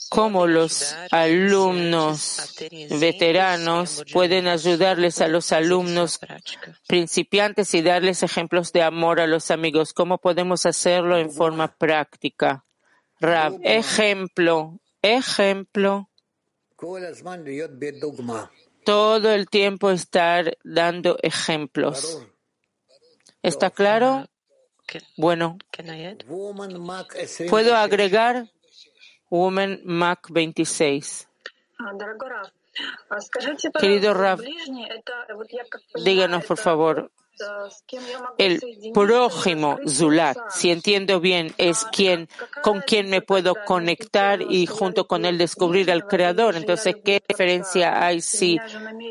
[SPEAKER 1] ¿Cómo los alumnos veteranos pueden ayudarles a los alumnos principiantes y darles ejemplos de amor a los amigos? ¿Cómo podemos hacerlo en forma práctica? Rav, ejemplo, ejemplo todo el tiempo estar dando ejemplos. ¿Está claro? Bueno, ¿puedo agregar Woman Mac 26? Querido Rav, díganos por favor, el prójimo Zulat, si entiendo bien, es quien, con quien me puedo conectar y junto con él descubrir al Creador. Entonces, ¿qué diferencia hay si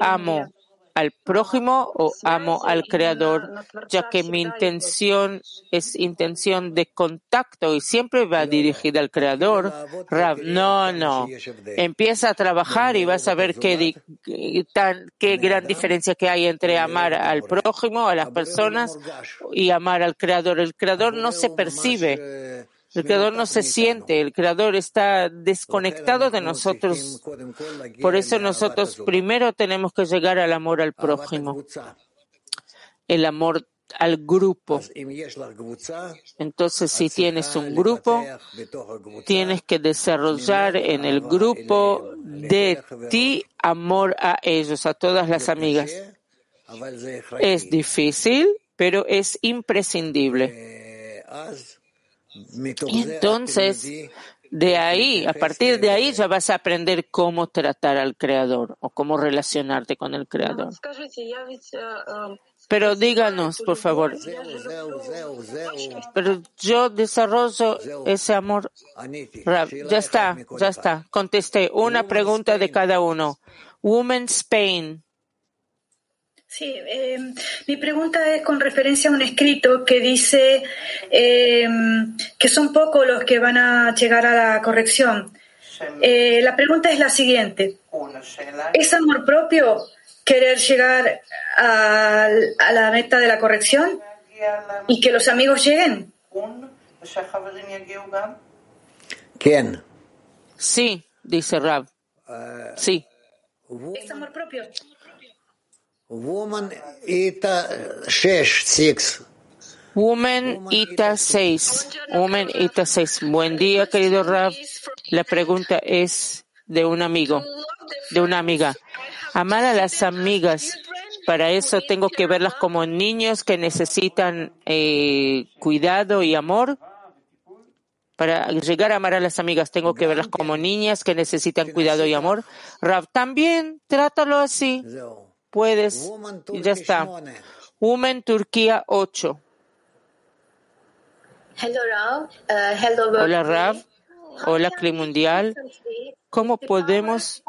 [SPEAKER 1] amo al prójimo o amo al creador, ya que mi intención es intención de contacto y siempre va dirigida al creador. Rab, no, no. Empieza a trabajar y vas a ver qué, tan, qué gran diferencia que hay entre amar al prójimo, a las personas y amar al creador. El creador no se percibe. El creador no se siente, el creador está desconectado de nosotros. Por eso nosotros primero tenemos que llegar al amor al prójimo, el amor al grupo. Entonces, si tienes un grupo, tienes que desarrollar en el grupo de ti amor a ellos, a todas las amigas. Es difícil, pero es imprescindible. Entonces, de ahí, a partir de ahí ya vas a aprender cómo tratar al Creador o cómo relacionarte con el Creador. Pero díganos, por favor. Pero yo desarrollo ese amor. Ya está, ya está. Contesté una pregunta de cada uno. Woman Spain.
[SPEAKER 3] Sí, eh, mi pregunta es con referencia a un escrito que dice eh, que son pocos los que van a llegar a la corrección. Eh, la pregunta es la siguiente. ¿Es amor propio querer llegar a, a la meta de la corrección y que los amigos lleguen?
[SPEAKER 5] ¿Quién?
[SPEAKER 1] Sí, dice Rab. Sí.
[SPEAKER 3] ¿Es amor propio?
[SPEAKER 5] Woman Ita Shesh Six.
[SPEAKER 1] Woman Ita 6. Woman Ita 6. Buen día, querido Rab. La pregunta es de un amigo, de una amiga. Amar a las amigas. Para eso tengo que verlas como niños que necesitan eh, cuidado y amor. Para llegar a amar a las amigas tengo que verlas como niñas que necesitan cuidado y amor. Rab, también trátalo así. Puedes. Y ya está. Woman Turquía 8. Hola Rav. Hola Cli Mundial. ¿Cómo podemos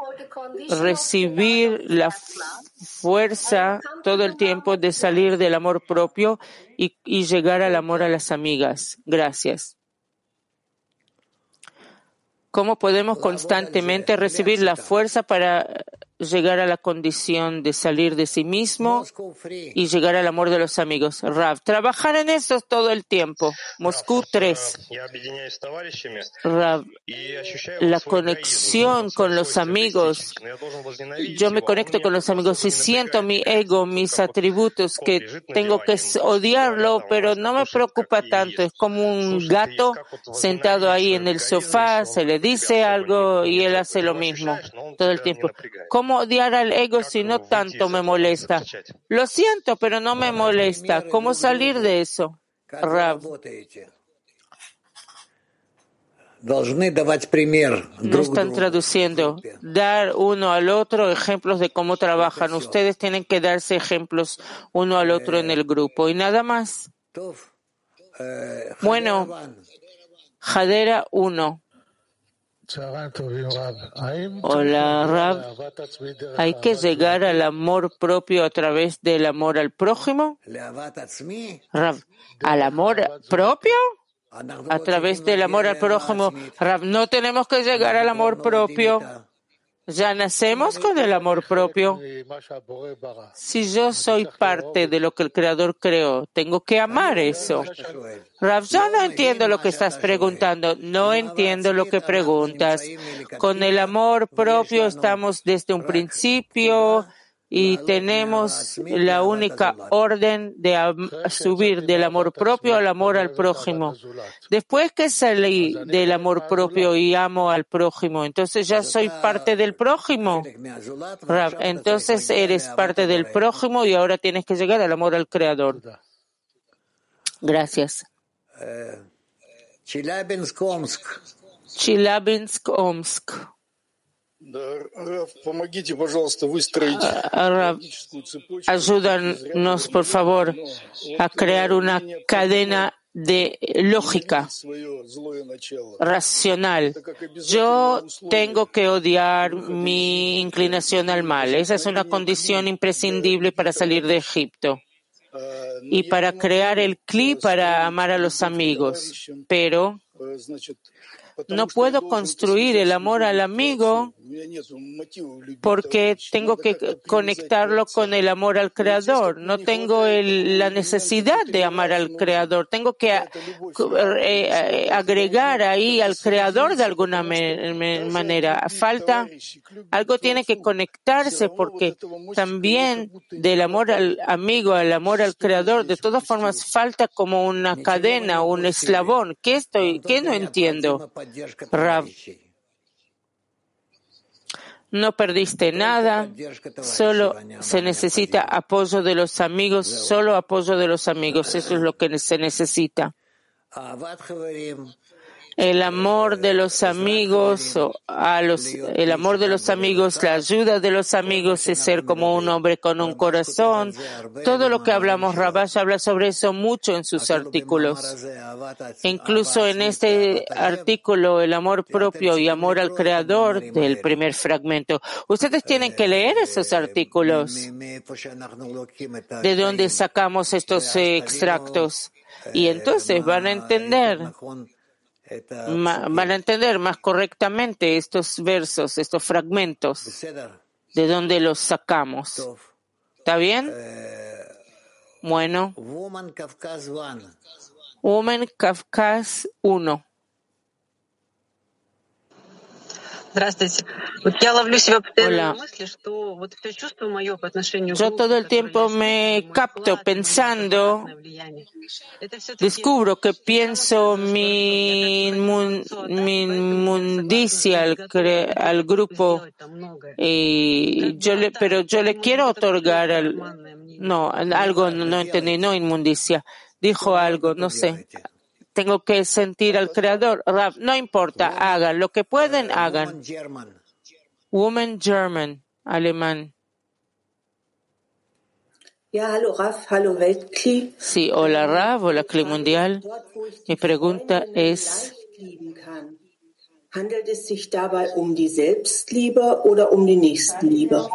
[SPEAKER 1] recibir la fuerza todo el tiempo de salir del amor propio y, y llegar al amor a las amigas? Gracias. ¿Cómo podemos constantemente recibir la fuerza para llegar a la condición de salir de sí mismo y llegar al amor de los amigos. Rav, trabajar en eso todo el tiempo. Moscú 3. Rav, la conexión con los amigos. Yo me conecto con los amigos y siento mi ego, mis atributos, que tengo que odiarlo, pero no me preocupa tanto. Es como un gato sentado ahí en el sofá, se le dice algo y él hace lo mismo todo el tiempo. ¿Cómo odiar al ego si no tanto me molesta? Lo siento, pero no me molesta. ¿Cómo salir de eso? Rav. No están traduciendo. Dar uno al otro ejemplos de cómo trabajan. Ustedes tienen que darse ejemplos uno al otro en el grupo y nada más. Bueno, Jadera 1. Hola, Rab. ¿Hay que llegar al amor propio a través del amor al prójimo? ¿al amor propio? A través del amor al prójimo. Rab, no tenemos que llegar al amor propio. Ya nacemos con el amor propio. Si yo soy parte de lo que el Creador creó, tengo que amar eso. Rav, yo no entiendo lo que estás preguntando. No entiendo lo que preguntas. Con el amor propio estamos desde un principio y tenemos la única orden de subir del amor propio al amor al prójimo. Después que salí del amor propio y amo al prójimo, entonces ya soy parte del prójimo. Entonces eres parte del prójimo y ahora tienes que llegar al amor al Creador. Gracias. Chilabinsk, Omsk. Ayúdanos, por favor, a crear una cadena de lógica. racional. Yo tengo que odiar mi inclinación al mal. Esa es una condición imprescindible para salir de Egipto. Y para crear el clip para amar a los amigos. Pero no puedo construir el amor al amigo porque tengo que conectarlo con el amor al Creador. No tengo la necesidad de amar al Creador. Tengo que eh, eh, agregar ahí al Creador de alguna manera. Falta, algo tiene que conectarse porque también del amor al amigo, al amor al Creador, de todas formas falta como una cadena, un eslabón. ¿Qué estoy, qué no entiendo? Rav, no perdiste nada, solo se necesita apoyo de los amigos, solo apoyo de los amigos, eso es lo que se necesita. El amor de los amigos, el amor de los amigos, la ayuda de los amigos es ser como un hombre con un corazón. Todo lo que hablamos, Rabash habla sobre eso mucho en sus artículos. Incluso en este artículo, el amor propio y amor al creador del primer fragmento. Ustedes tienen que leer esos artículos. ¿De dónde sacamos estos extractos? Y entonces van a entender van a entender más correctamente estos versos, estos fragmentos, de dónde los sacamos. ¿Está bien? Bueno. Woman Kafkas 1. Hola. Yo todo el tiempo me capto pensando, descubro que pienso mi, mi inmundicia al, al grupo, y yo le, pero yo le quiero otorgar, al, no, algo no entendí, no inmundicia, dijo algo, no sé tengo que sentir al Creador. no importa, hagan lo que pueden, hagan. Woman German, alemán. Sí, hola Rav, hola Cli Mundial. Mi pregunta es,
[SPEAKER 9] Handelt es sich dabei um die Selbstliebe oder um die Nächstenliebe?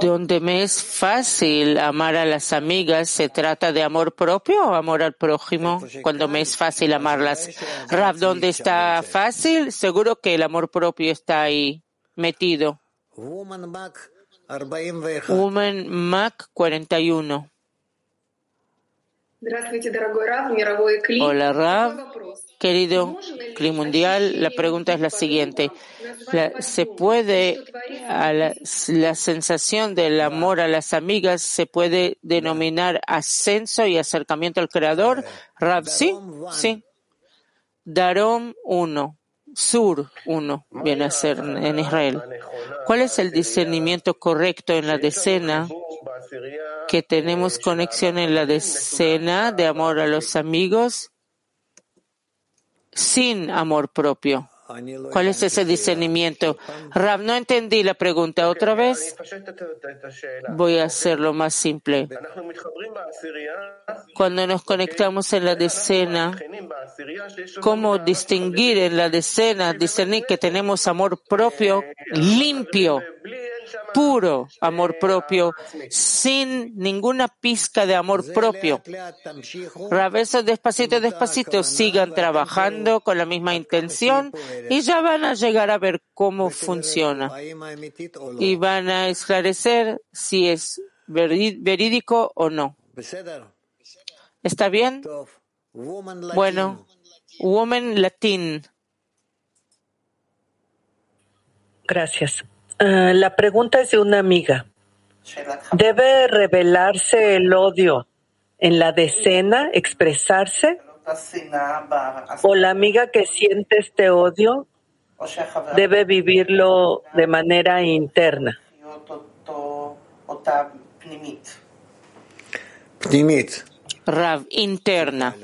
[SPEAKER 1] Donde me es fácil amar a las amigas, ¿se trata de amor propio o amor al prójimo? Cuando me es fácil amarlas. Rav, ¿dónde está fácil? Seguro que el amor propio está ahí, metido. Woman Mac 41. Hola Rav, querido Cli Mundial, la pregunta es la siguiente. ¿Se puede, a la, la, sensación del amor a las amigas, se puede denominar ascenso y acercamiento al Creador? Rav, sí, sí. Darom 1, Sur 1 viene a ser en Israel. ¿Cuál es el discernimiento correcto en la decena? Que tenemos conexión en la decena de amor a los amigos sin amor propio. ¿Cuál es ese discernimiento? Rab, no entendí la pregunta otra vez. Voy a hacerlo más simple. Cuando nos conectamos en la decena, ¿cómo distinguir en la decena, discernir que tenemos amor propio limpio? puro amor propio, sin ninguna pizca de amor propio. Rabesos despacito, despacito, sigan trabajando con la misma intención y ya van a llegar a ver cómo funciona. Y van a esclarecer si es verídico o no. ¿Está bien? Bueno, Woman Latin.
[SPEAKER 10] Gracias. Ah, la pregunta es de una amiga. ¿Debe revelarse el odio en la decena, expresarse? ¿O la amiga que siente este odio debe vivirlo de manera interna?
[SPEAKER 1] Rav, interna.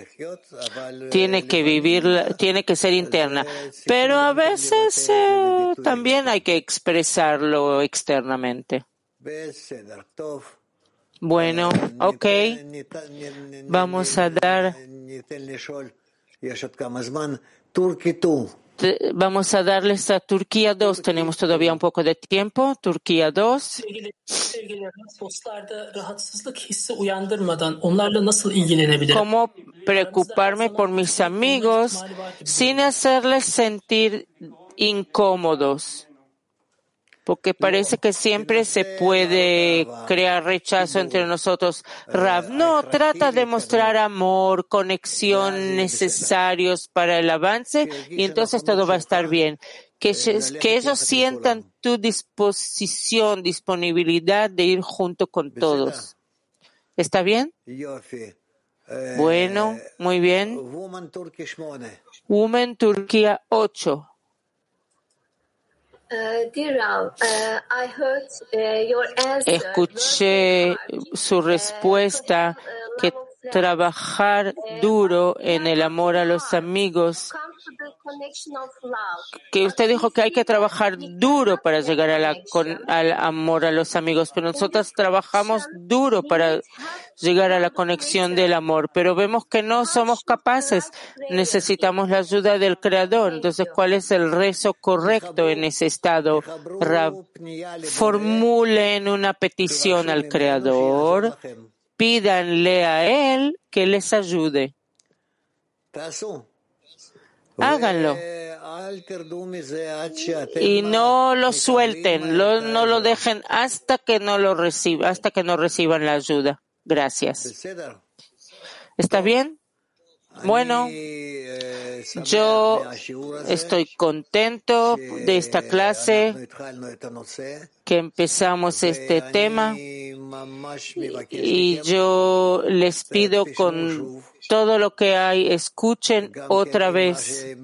[SPEAKER 1] Tiene que vivir, tiene que ser interna. Pero a veces eh, también hay que expresarlo externamente. Bueno, ok. Vamos a dar Vamos a darles a Turquía 2. Tenemos todavía un poco de tiempo. Turquía 2. ¿Cómo preocuparme por mis amigos sin hacerles sentir incómodos? Porque parece que siempre se puede crear rechazo entre nosotros. Rav, no, trata de mostrar amor, conexión necesarios para el avance y entonces todo va a estar bien. Que, que ellos sientan tu disposición, disponibilidad de ir junto con todos. ¿Está bien? Bueno, muy bien. Woman Turquía 8.
[SPEAKER 11] Uh, uh,
[SPEAKER 1] Escuché su respuesta que trabajar duro en el amor a los amigos
[SPEAKER 12] que usted dijo que hay que trabajar duro para llegar al amor a los amigos, pero nosotros trabajamos duro para llegar a la conexión del amor, pero vemos que no somos capaces, necesitamos la ayuda del Creador. Entonces, ¿cuál es el rezo correcto en ese estado? formulen una petición al Creador, pídanle a Él que les ayude. Háganlo. Y no lo suelten, no lo dejen hasta que no lo reciban, hasta que no reciban la ayuda. Gracias. ¿Está bien? Bueno, yo estoy contento de esta clase que empezamos este tema y yo les pido con todo lo que hay, escuchen otra vez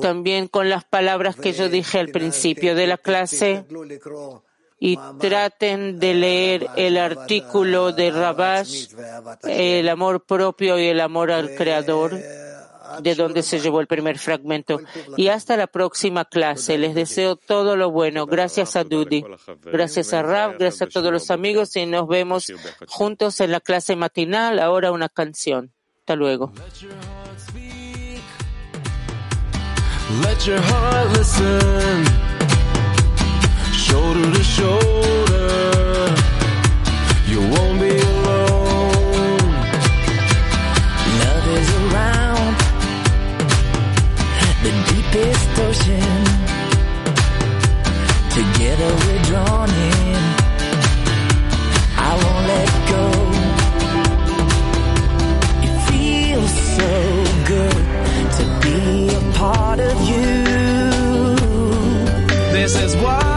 [SPEAKER 12] también con las palabras que yo dije al principio de la clase y traten de leer el artículo de Rabash, el amor propio y el amor al Creador, de donde se llevó el primer fragmento. Y hasta la próxima clase. Les deseo todo lo bueno. Gracias a Dudi. Gracias a Rab. Gracias a todos los amigos y nos vemos juntos en la clase matinal. Ahora una canción. Hasta luego. Shoulder to shoulder. You won't be alone. Love is around the deepest ocean. Together we're drawn in. I won't let go. It feels so good to be a part of you. This is why.